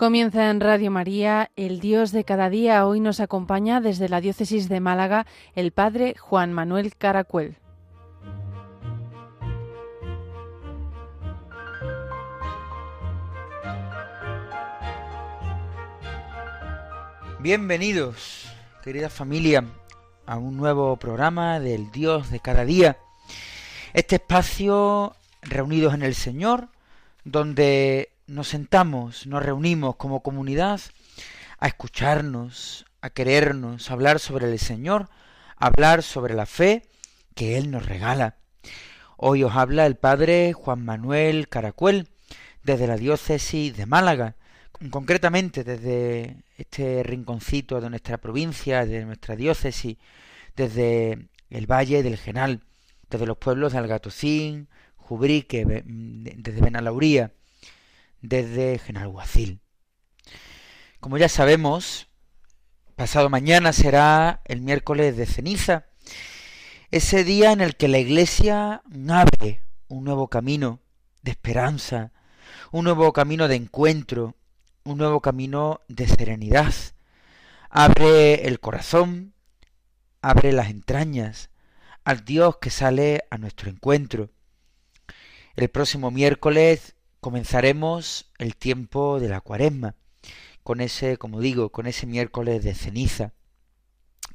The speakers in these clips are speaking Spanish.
Comienza en Radio María, el Dios de cada día. Hoy nos acompaña desde la diócesis de Málaga el Padre Juan Manuel Caracuel. Bienvenidos, querida familia, a un nuevo programa del Dios de cada día. Este espacio reunidos en el Señor, donde nos sentamos, nos reunimos como comunidad a escucharnos, a querernos, a hablar sobre el Señor, a hablar sobre la fe que Él nos regala. Hoy os habla el Padre Juan Manuel Caracuel, desde la diócesis de Málaga, concretamente desde este rinconcito de nuestra provincia, de nuestra diócesis, desde el Valle del Genal, desde los pueblos de Algatocín, Jubrique, desde Benalauría, desde Genalguacil. Como ya sabemos, pasado mañana será el miércoles de ceniza, ese día en el que la Iglesia abre un nuevo camino de esperanza, un nuevo camino de encuentro, un nuevo camino de serenidad. Abre el corazón, abre las entrañas al Dios que sale a nuestro encuentro. El próximo miércoles comenzaremos el tiempo de la cuaresma, con ese, como digo, con ese miércoles de ceniza.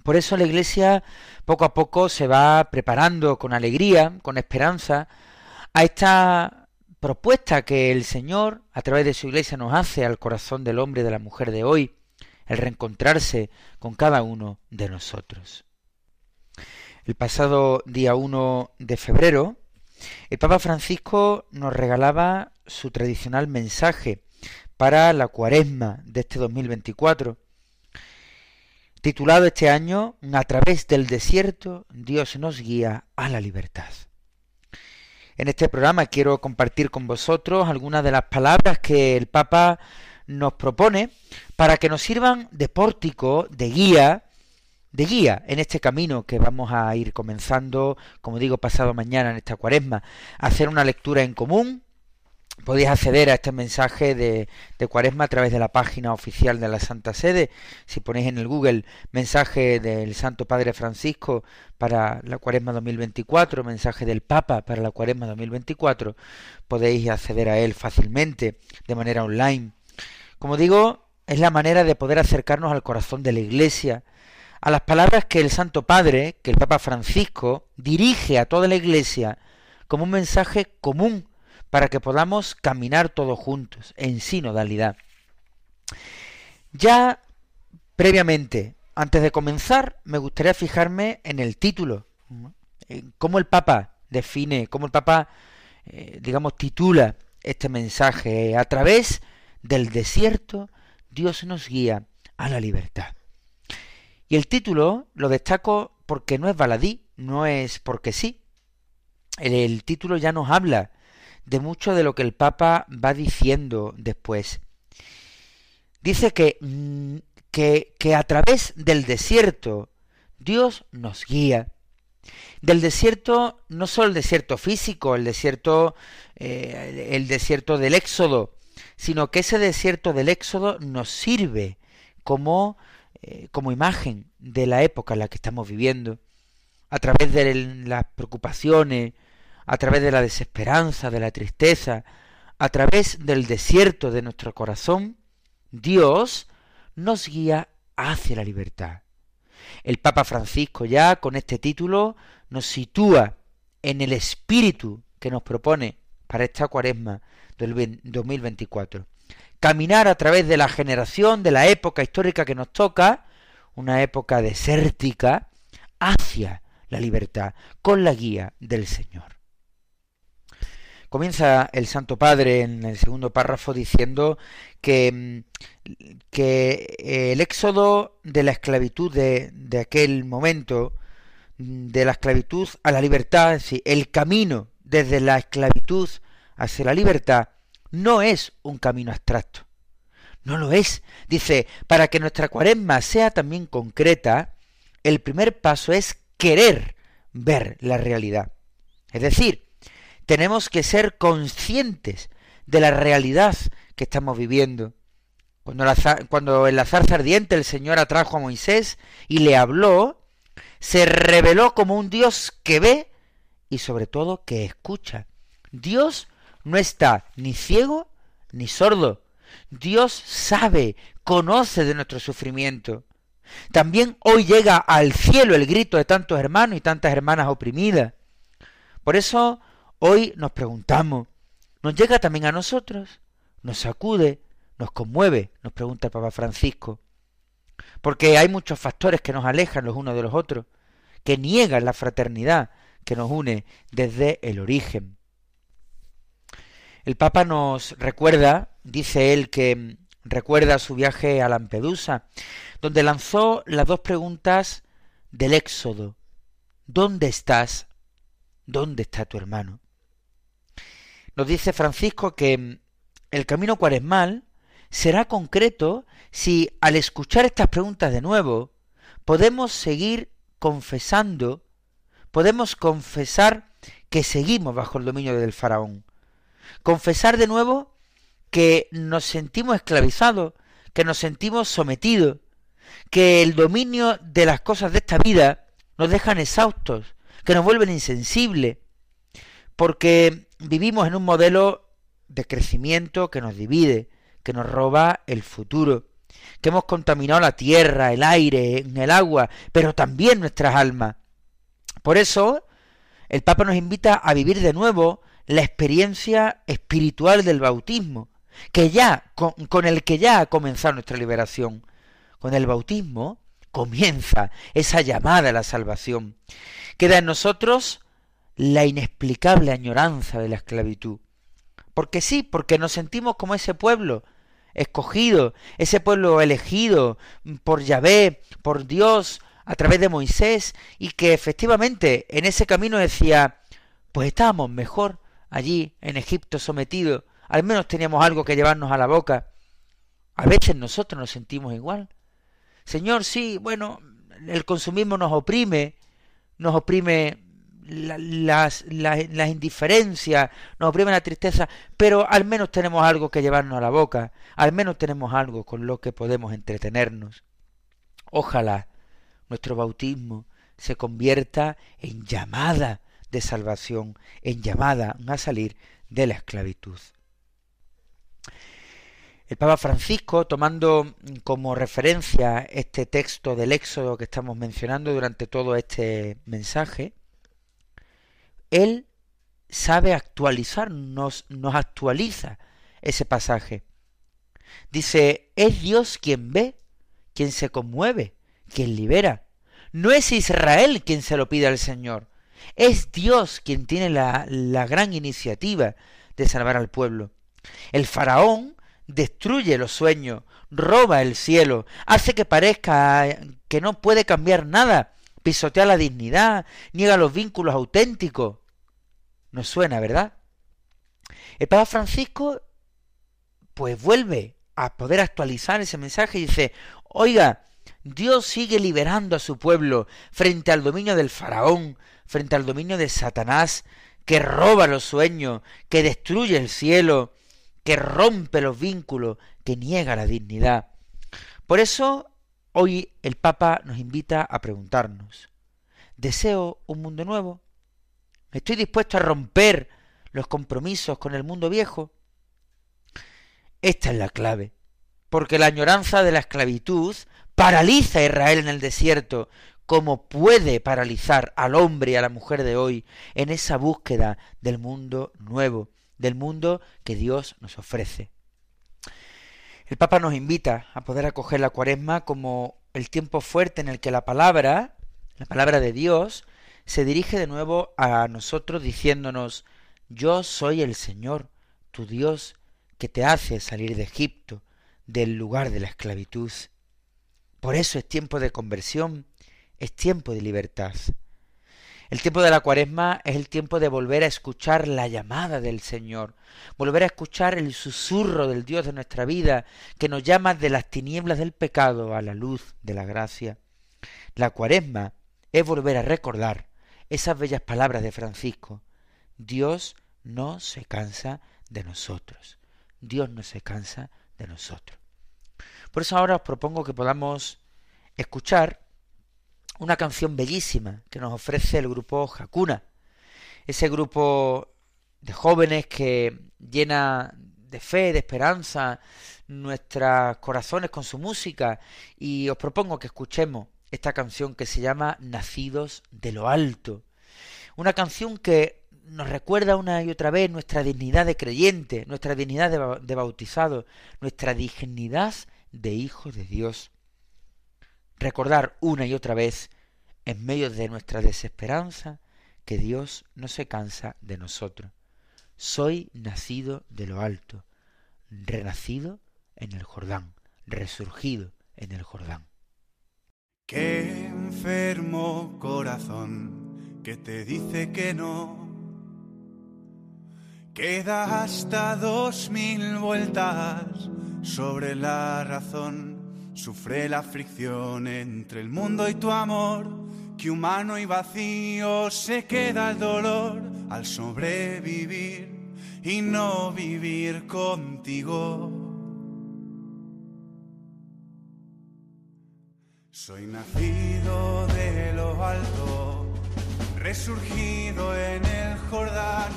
Por eso la Iglesia poco a poco se va preparando con alegría, con esperanza, a esta propuesta que el Señor, a través de su Iglesia, nos hace al corazón del hombre y de la mujer de hoy, el reencontrarse con cada uno de nosotros. El pasado día 1 de febrero, el Papa Francisco nos regalaba su tradicional mensaje para la cuaresma de este 2024, titulado este año A través del desierto Dios nos guía a la libertad. En este programa quiero compartir con vosotros algunas de las palabras que el Papa nos propone para que nos sirvan de pórtico, de guía, de guía en este camino que vamos a ir comenzando, como digo, pasado mañana en esta cuaresma, hacer una lectura en común. Podéis acceder a este mensaje de, de, cuaresma a través de la página oficial de la Santa Sede. Si ponéis en el Google mensaje del Santo Padre Francisco para la cuaresma 2024, mensaje del Papa para la cuaresma 2024, podéis acceder a él fácilmente, de manera online. Como digo, es la manera de poder acercarnos al corazón de la Iglesia, a las palabras que el Santo Padre, que el Papa Francisco, dirige a toda la Iglesia como un mensaje común para que podamos caminar todos juntos en sinodalidad. Ya previamente, antes de comenzar, me gustaría fijarme en el título, en cómo el Papa define, cómo el Papa, eh, digamos, titula este mensaje. A través del desierto, Dios nos guía a la libertad. Y el título lo destaco porque no es baladí, no es porque sí. El, título ya nos habla de mucho de lo que el Papa va diciendo después. Dice que, mm, que, que a través del desierto Dios nos guía. Del desierto, no solo el desierto físico, el desierto, eh, el desierto del Éxodo, sino que ese desierto del Éxodo nos sirve como eh, como imagen de la época en la que estamos viviendo, a través de las preocupaciones, a través de la desesperanza, de la tristeza, a través del desierto de nuestro corazón, Dios nos guía hacia la libertad. El Papa Francisco ya con este título nos sitúa en el espíritu que nos propone para esta cuaresma del 2024 caminar a través de la generación, de la época histórica que nos toca, una época desértica, hacia la libertad, con la guía del Señor. Comienza el Santo Padre en el segundo párrafo diciendo que, que el éxodo de la esclavitud de, de, aquel momento, de la esclavitud a la libertad, el camino desde la esclavitud hacia la libertad, no es un camino abstracto. No lo es. Dice, para que nuestra cuaresma sea también concreta, el primer paso es querer ver la realidad. Es decir, tenemos que ser conscientes de la realidad que estamos viviendo. Cuando, cuando en la zarza ardiente el Señor atrajo a Moisés y le habló, se reveló como un Dios que ve y sobre todo que escucha. Dios no está ni ciego ni sordo. Dios sabe, conoce de nuestro sufrimiento. También hoy llega al cielo el grito de tantos hermanos y tantas hermanas oprimidas. Por eso hoy nos preguntamos, ¿nos llega también a nosotros? ¿Nos sacude? ¿Nos conmueve? Nos pregunta el Papa Francisco. Porque hay muchos factores que nos alejan los unos de los otros, que niegan la fraternidad que nos une desde el origen. El Papa nos recuerda, dice él, que recuerda su viaje a Lampedusa, donde lanzó las dos preguntas del Éxodo. ¿Dónde estás? ¿Dónde está tu hermano? Nos dice Francisco que el camino cuaresmal será concreto si al escuchar estas preguntas de nuevo podemos seguir confesando, podemos confesar que seguimos bajo el dominio del faraón. Confesar de nuevo que nos sentimos esclavizados, que nos sentimos sometidos, que el dominio de las cosas de esta vida nos dejan exhaustos, que nos vuelven insensibles, porque vivimos en un modelo de crecimiento que nos divide, que nos roba el futuro, que hemos contaminado la tierra, el aire, el agua, pero también nuestras almas. Por eso, el Papa nos invita a vivir de nuevo la experiencia espiritual del bautismo, que ya, con, con el que ya ha comenzado nuestra liberación. Con el bautismo comienza esa llamada a la salvación. Queda en nosotros la inexplicable añoranza de la esclavitud. Porque sí, porque nos sentimos como ese pueblo escogido, ese pueblo elegido por Yahvé, por Dios, a través de Moisés, y que efectivamente en ese camino decía, pues estábamos mejor allí en Egipto sometidos, al menos teníamos algo que llevarnos a la boca. A veces nosotros nos sentimos igual. Señor, sí, bueno, el consumismo nos oprime, nos oprime las, las, indiferencias, nos oprime la tristeza, pero al menos tenemos algo que llevarnos a la boca, al menos tenemos algo con lo que podemos entretenernos. Ojalá nuestro bautismo se convierta en llamada de salvación, en llamada a salir de la esclavitud. El Papa Francisco, tomando como referencia este texto del Éxodo que estamos mencionando durante todo este mensaje, él sabe actualizarnos, nos actualiza ese pasaje. Dice, es Dios quien ve, quien se conmueve, quien libera. No es Israel quien se lo pide al Señor, es Dios quien tiene la, la gran iniciativa de salvar al pueblo. El faraón destruye los sueños, roba el cielo, hace que parezca que no puede cambiar nada, pisotea la dignidad, niega los vínculos auténticos. Nos suena, ¿verdad? El Papa Francisco pues vuelve a poder actualizar ese mensaje y dice, oiga, Dios sigue liberando a su pueblo frente al dominio del faraón, frente al dominio de Satanás, que roba los sueños, que destruye el cielo, que rompe los vínculos, que niega la dignidad. Por eso hoy el Papa nos invita a preguntarnos, ¿deseo un mundo nuevo? ¿Estoy dispuesto a romper los compromisos con el mundo viejo? Esta es la clave, porque la añoranza de la esclavitud paraliza a Israel en el desierto, como puede paralizar al hombre y a la mujer de hoy en esa búsqueda del mundo nuevo, del mundo que Dios nos ofrece. El Papa nos invita a poder acoger la cuaresma como el tiempo fuerte en el que la palabra, la palabra de Dios, se dirige de nuevo a nosotros diciéndonos, yo soy el Señor, tu Dios, que te hace salir de Egipto, del lugar de la esclavitud. Por eso es tiempo de conversión, es tiempo de libertad. El tiempo de la cuaresma es el tiempo de volver a escuchar la llamada del Señor, volver a escuchar el susurro del Dios de nuestra vida, que nos llama de las tinieblas del pecado a la luz de la gracia. La cuaresma es volver a recordar esas bellas palabras de Francisco. Dios no se cansa de nosotros. Dios no se cansa de nosotros. Por eso ahora os propongo que podamos escuchar una canción bellísima que nos ofrece el grupo Hakuna, ese grupo de jóvenes que llena de fe, de esperanza nuestros corazones con su música. Y os propongo que escuchemos esta canción que se llama Nacidos de lo Alto, una canción que nos recuerda una y otra vez nuestra dignidad de creyente, nuestra dignidad de, bautizado, nuestra dignidad de hijo de Dios. Recordar una y otra vez, en medio de nuestra desesperanza, que Dios no se cansa de nosotros. Soy nacido de lo alto, renacido en el Jordán, resurgido en el Jordán. Qué enfermo corazón que te dice que no. Queda hasta dos mil vueltas sobre la razón. Sufre la fricción entre el mundo y tu amor que humano y vacío se queda el dolor al sobrevivir y no vivir contigo. Soy nacido de lo alto, resurgido en el Jordán,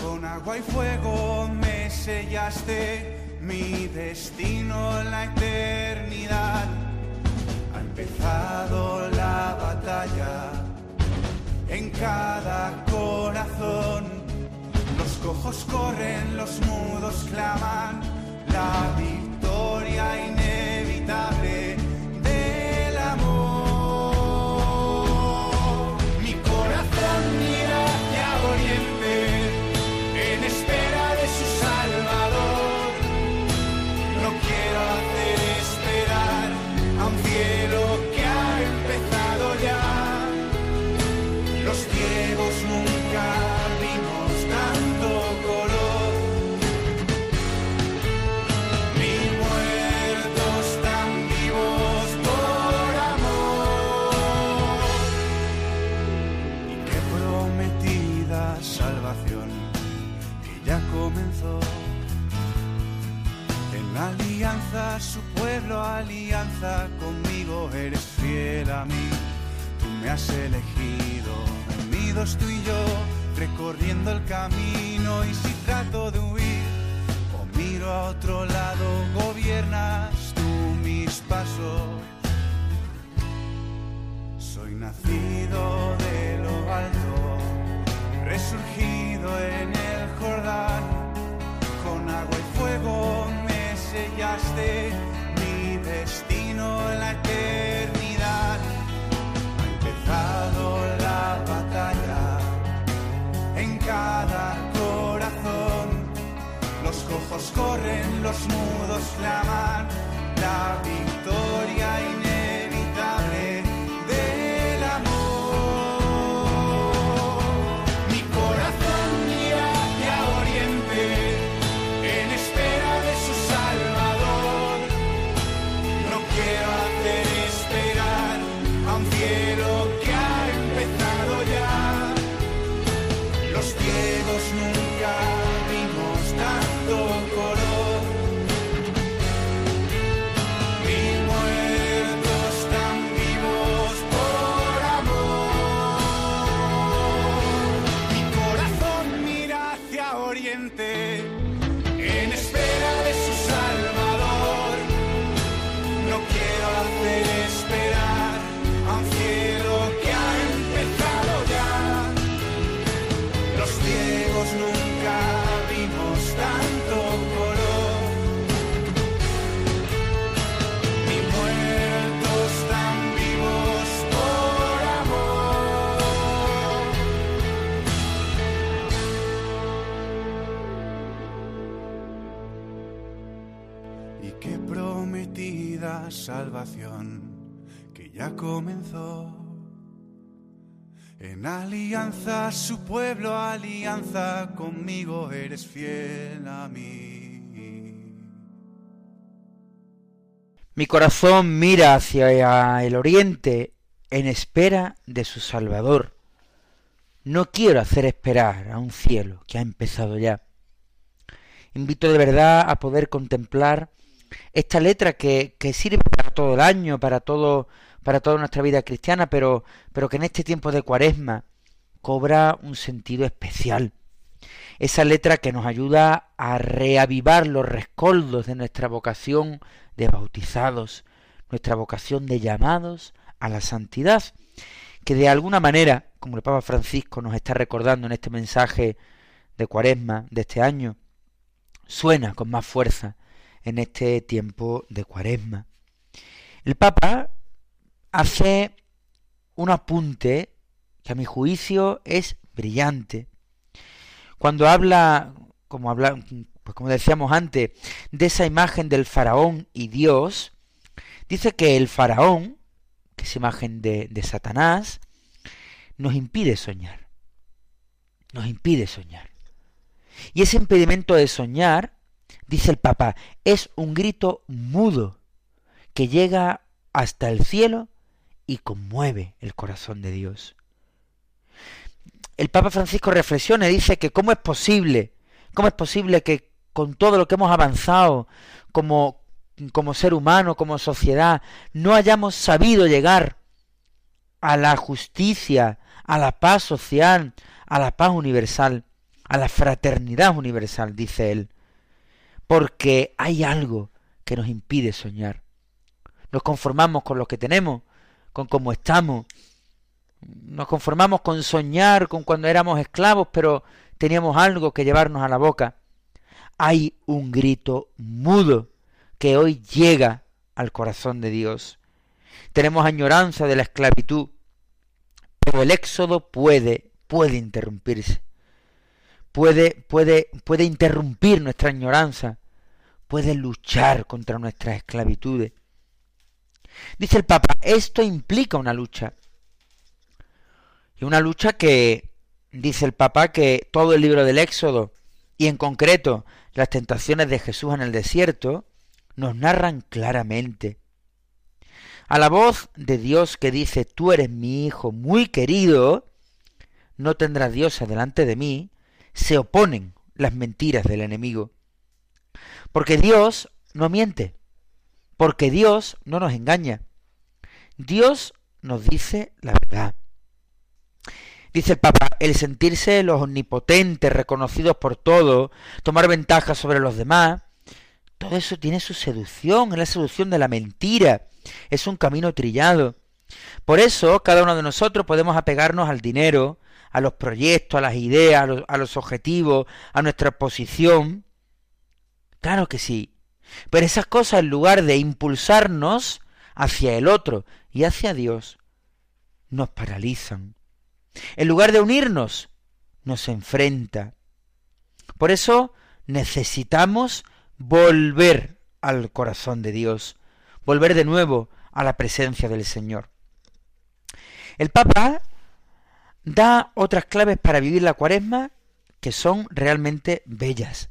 con agua y fuego me sellaste mi destino la eternidad. Empezado la batalla. En cada corazón. Los cojos corren, los mudos claman, la victoria inevitable Soy nacido de lo alto, resurgido en el Jordán con agua y fuego me sellaste mi destino en la eternidad. Ha empezado la batalla en cada corazón. Los cojos corren, los mudos claman, la victoria Y qué prometida salvación que ya comenzó. En alianza su pueblo, alianza conmigo, eres fiel a mí. Mi corazón mira hacia el oriente en espera de su Salvador. No quiero hacer esperar a un cielo que ha empezado ya. Invito de verdad a poder contemplar esta letra que, que sirve para todo el año, para todo, para toda nuestra vida cristiana, pero, pero que en este tiempo de cuaresma cobra un sentido especial. Esa letra que nos ayuda a reavivar los rescoldos de nuestra vocación de bautizados, nuestra vocación de llamados a la santidad, que de alguna manera, como el Papa Francisco nos está recordando en este mensaje de cuaresma de este año, suena con más fuerza en este tiempo de cuaresma. El Papa hace un apunte que a mi juicio es brillante. Cuando habla, como pues como decíamos antes, de esa imagen del faraón y Dios, dice que el faraón, que es imagen de Satanás, nos impide soñar. Nos impide soñar. Y ese impedimento de soñar, dice el Papa, es un grito mudo que llega hasta el cielo y conmueve el corazón de Dios. El Papa Francisco reflexiona y dice que cómo es posible, cómo es posible que con todo lo que hemos avanzado como, como ser humano, como sociedad, no hayamos sabido llegar a la justicia, a la paz social, a la paz universal a la fraternidad universal, dice él, porque hay algo que nos impide soñar. Nos conformamos con lo que tenemos, con cómo estamos. Nos conformamos con soñar con cuando éramos esclavos, pero teníamos algo que llevarnos a la boca. Hay un grito mudo que hoy llega al corazón de Dios. Tenemos añoranza de la esclavitud, pero el éxodo puede, puede interrumpirse puede, puede, puede interrumpir nuestra añoranza, puede luchar contra nuestras esclavitudes. Dice el Papa, esto implica una lucha. Y una lucha que, dice el Papa, que todo el libro del Éxodo, y en concreto las tentaciones de Jesús en el desierto, nos narran claramente. A la voz de Dios que dice, tú eres mi hijo muy querido, no tendrás Dios delante de mí, se oponen las mentiras del enemigo. Porque Dios no miente, porque Dios no nos engaña. Dios nos dice la verdad. Dice el Papa, el sentirse los omnipotentes, reconocidos por todos, tomar ventaja sobre los demás, todo eso tiene su seducción, es la seducción de la mentira, es un camino trillado. Por eso cada uno de nosotros podemos apegarnos al dinero, a los proyectos, a las ideas, a los, objetivos, a nuestra posición. Claro que sí. Pero esas cosas, en lugar de impulsarnos hacia el otro y hacia Dios, nos paralizan. En lugar de unirnos, nos enfrenta. Por eso necesitamos volver al corazón de Dios, volver de nuevo a la presencia del Señor. El Papa da otras claves para vivir la cuaresma que son realmente bellas.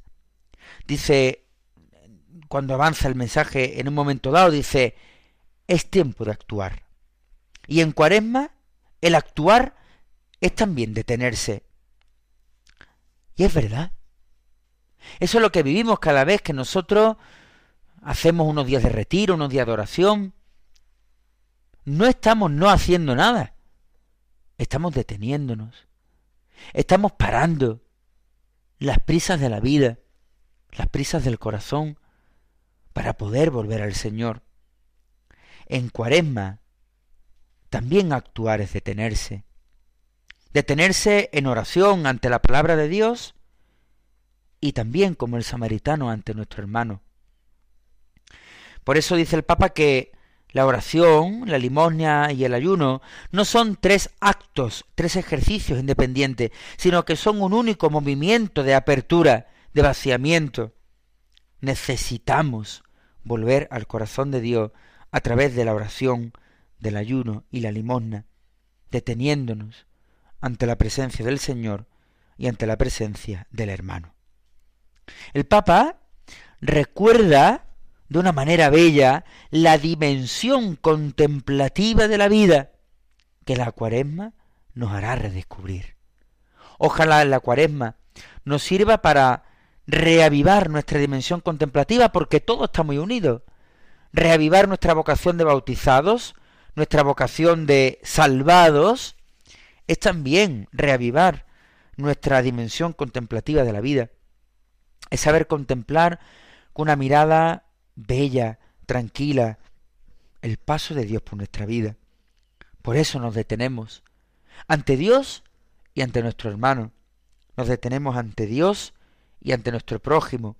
Dice, cuando avanza el mensaje en un momento dado, dice, es tiempo de actuar. Y en cuaresma, el actuar es también detenerse. Y es verdad. Eso es lo que vivimos cada vez que nosotros hacemos unos días de retiro, unos días de oración. No estamos no haciendo nada. Estamos deteniéndonos. Estamos parando las prisas de la vida, las prisas del corazón, para poder volver al Señor. En cuaresma, también actuar es detenerse. Detenerse en oración ante la palabra de Dios y también como el samaritano ante nuestro hermano. Por eso dice el Papa que la oración, la limosna y el ayuno no son tres actos, tres ejercicios independientes, sino que son un único movimiento de apertura, de vaciamiento. Necesitamos volver al corazón de Dios a través de la oración, del ayuno y la limosna, deteniéndonos ante la presencia del Señor y ante la presencia del hermano. El Papa recuerda de una manera bella la dimensión contemplativa de la vida que la cuaresma nos hará redescubrir. Ojalá la cuaresma nos sirva para reavivar nuestra dimensión contemplativa porque todo está muy unido. Reavivar nuestra vocación de bautizados, nuestra vocación de salvados, es también reavivar nuestra dimensión contemplativa de la vida. Es saber contemplar con una mirada bella, tranquila, el paso de Dios por nuestra vida. Por eso nos detenemos ante Dios y ante nuestro hermano. Nos detenemos ante Dios y ante nuestro prójimo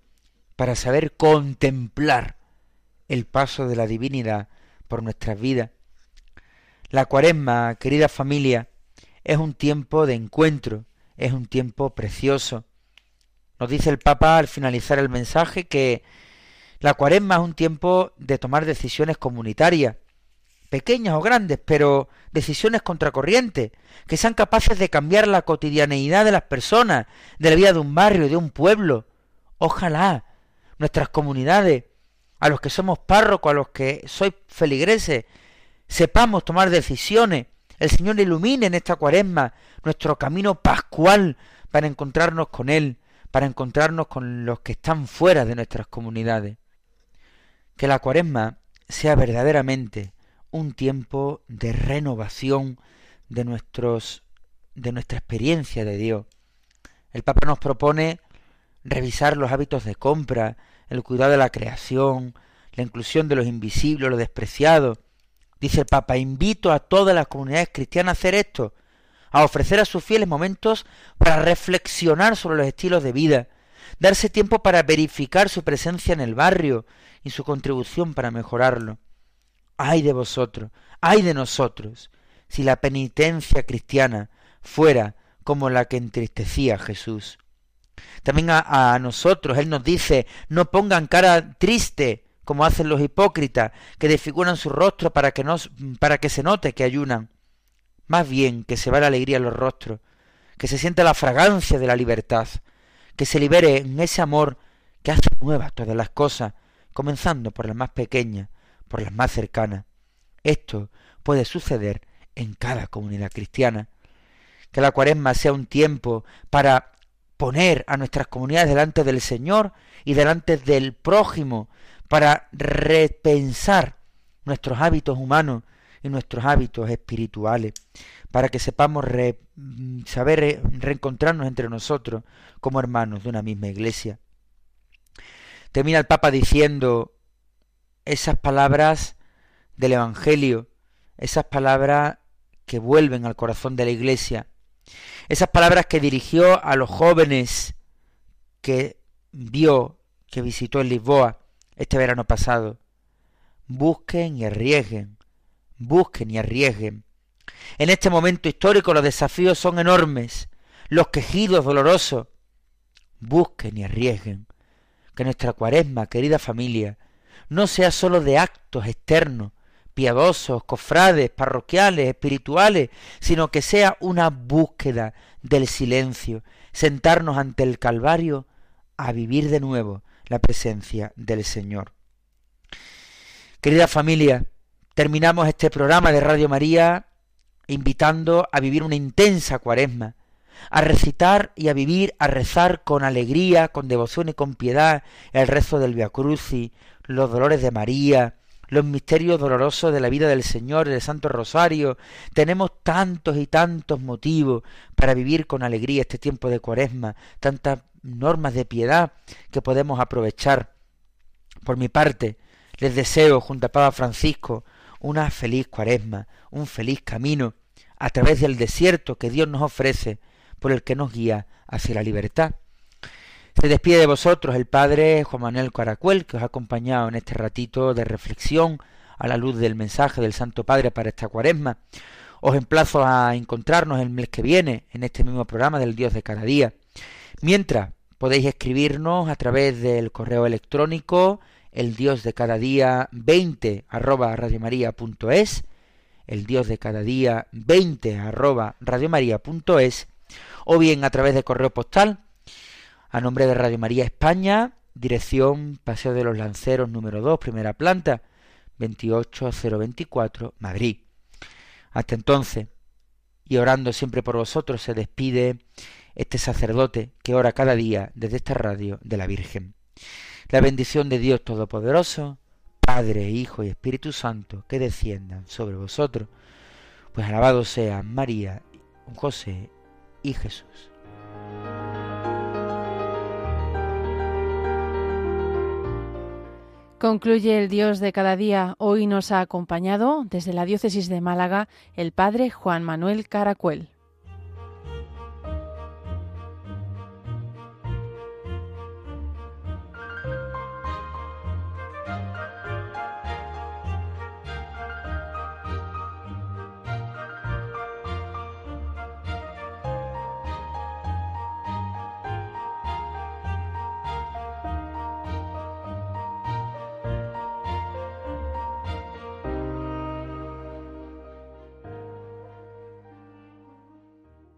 para saber contemplar el paso de la divinidad por nuestras vidas. La cuaresma, querida familia, es un tiempo de encuentro, es un tiempo precioso. Nos dice el Papa al finalizar el mensaje que la cuaresma es un tiempo de tomar decisiones comunitarias, pequeñas o grandes, pero decisiones contracorrientes, que sean capaces de cambiar la cotidianeidad de las personas, de la vida de un barrio, de un pueblo. Ojalá nuestras comunidades, a los que somos párrocos, a los que sois feligreses, sepamos tomar decisiones. El Señor ilumine en esta cuaresma nuestro camino pascual para encontrarnos con Él, para encontrarnos con los que están fuera de nuestras comunidades. Que la cuaresma sea verdaderamente un tiempo de renovación de nuestros de nuestra experiencia de Dios. El Papa nos propone revisar los hábitos de compra, el cuidado de la creación, la inclusión de los invisibles, lo despreciado. Dice el Papa, invito a todas las comunidades cristianas a hacer esto, a ofrecer a sus fieles momentos para reflexionar sobre los estilos de vida, darse tiempo para verificar su presencia en el barrio y su contribución para mejorarlo ay de vosotros, ay de nosotros, si la penitencia cristiana fuera como la que entristecía a Jesús. También a, nosotros, Él nos dice, no pongan cara triste, como hacen los hipócritas, que desfiguran su rostro para que, nos, para que se note que ayunan. Más bien que se va la alegría en los rostros, que se sienta la fragancia de la libertad, que se libere en ese amor que hace nuevas todas las cosas, comenzando por la más pequeña, por las más cercanas. Esto puede suceder en cada comunidad cristiana. Que la cuaresma sea un tiempo para poner a nuestras comunidades delante del Señor y delante del prójimo, para repensar nuestros hábitos humanos y nuestros hábitos espirituales, para que sepamos saber reencontrarnos entre nosotros como hermanos de una misma iglesia. Termina el Papa diciendo esas palabras del Evangelio, esas palabras que vuelven al corazón de la Iglesia, esas palabras que dirigió a los jóvenes que vio, que visitó en Lisboa este verano pasado. Busquen y arriesguen, busquen y arriesguen. En este momento histórico los desafíos son enormes, los quejidos dolorosos. Busquen y arriesguen. Que nuestra cuaresma, querida familia, no sea sólo de actos externos, piadosos, cofrades, parroquiales, espirituales, sino que sea una búsqueda del silencio, sentarnos ante el Calvario a vivir de nuevo la presencia del Señor. Querida familia, terminamos este programa de Radio María invitando a vivir una intensa cuaresma, a recitar y a vivir, a rezar con alegría, con devoción y con piedad el rezo del Via Crucis, los dolores de María, los misterios dolorosos de la vida del Señor, del Santo Rosario. Tenemos tantos y tantos motivos para vivir con alegría este tiempo de cuaresma, tantas normas de piedad que podemos aprovechar. Por mi parte, les deseo, junto a Papa Francisco, una feliz cuaresma, un feliz camino a través del desierto que Dios nos ofrece, por el que nos guía hacia la libertad. Se despide de vosotros el Padre Juan Manuel Caracuel, que os ha acompañado en este ratito de reflexión a la luz del mensaje del Santo Padre para esta cuaresma. Os emplazo a encontrarnos el mes que viene en este mismo programa del Dios de cada día. Mientras podéis escribirnos a través del correo electrónico el Dios de cada día 20 arroba radiomaria.es, el Dios de cada día 20 arroba radiomaria.es, o bien a través de correo postal a nombre de Radio María España, dirección Paseo de los Lanceros número 2, primera planta, 28024, Madrid. Hasta entonces, y orando siempre por vosotros, se despide este sacerdote que ora cada día desde esta radio de la Virgen. La bendición de Dios Todopoderoso, Padre, Hijo y Espíritu Santo, que desciendan sobre vosotros, pues alabado sea María, José y Jesús. Concluye el Dios de cada día. Hoy nos ha acompañado desde la diócesis de Málaga el Padre Juan Manuel Caracuel.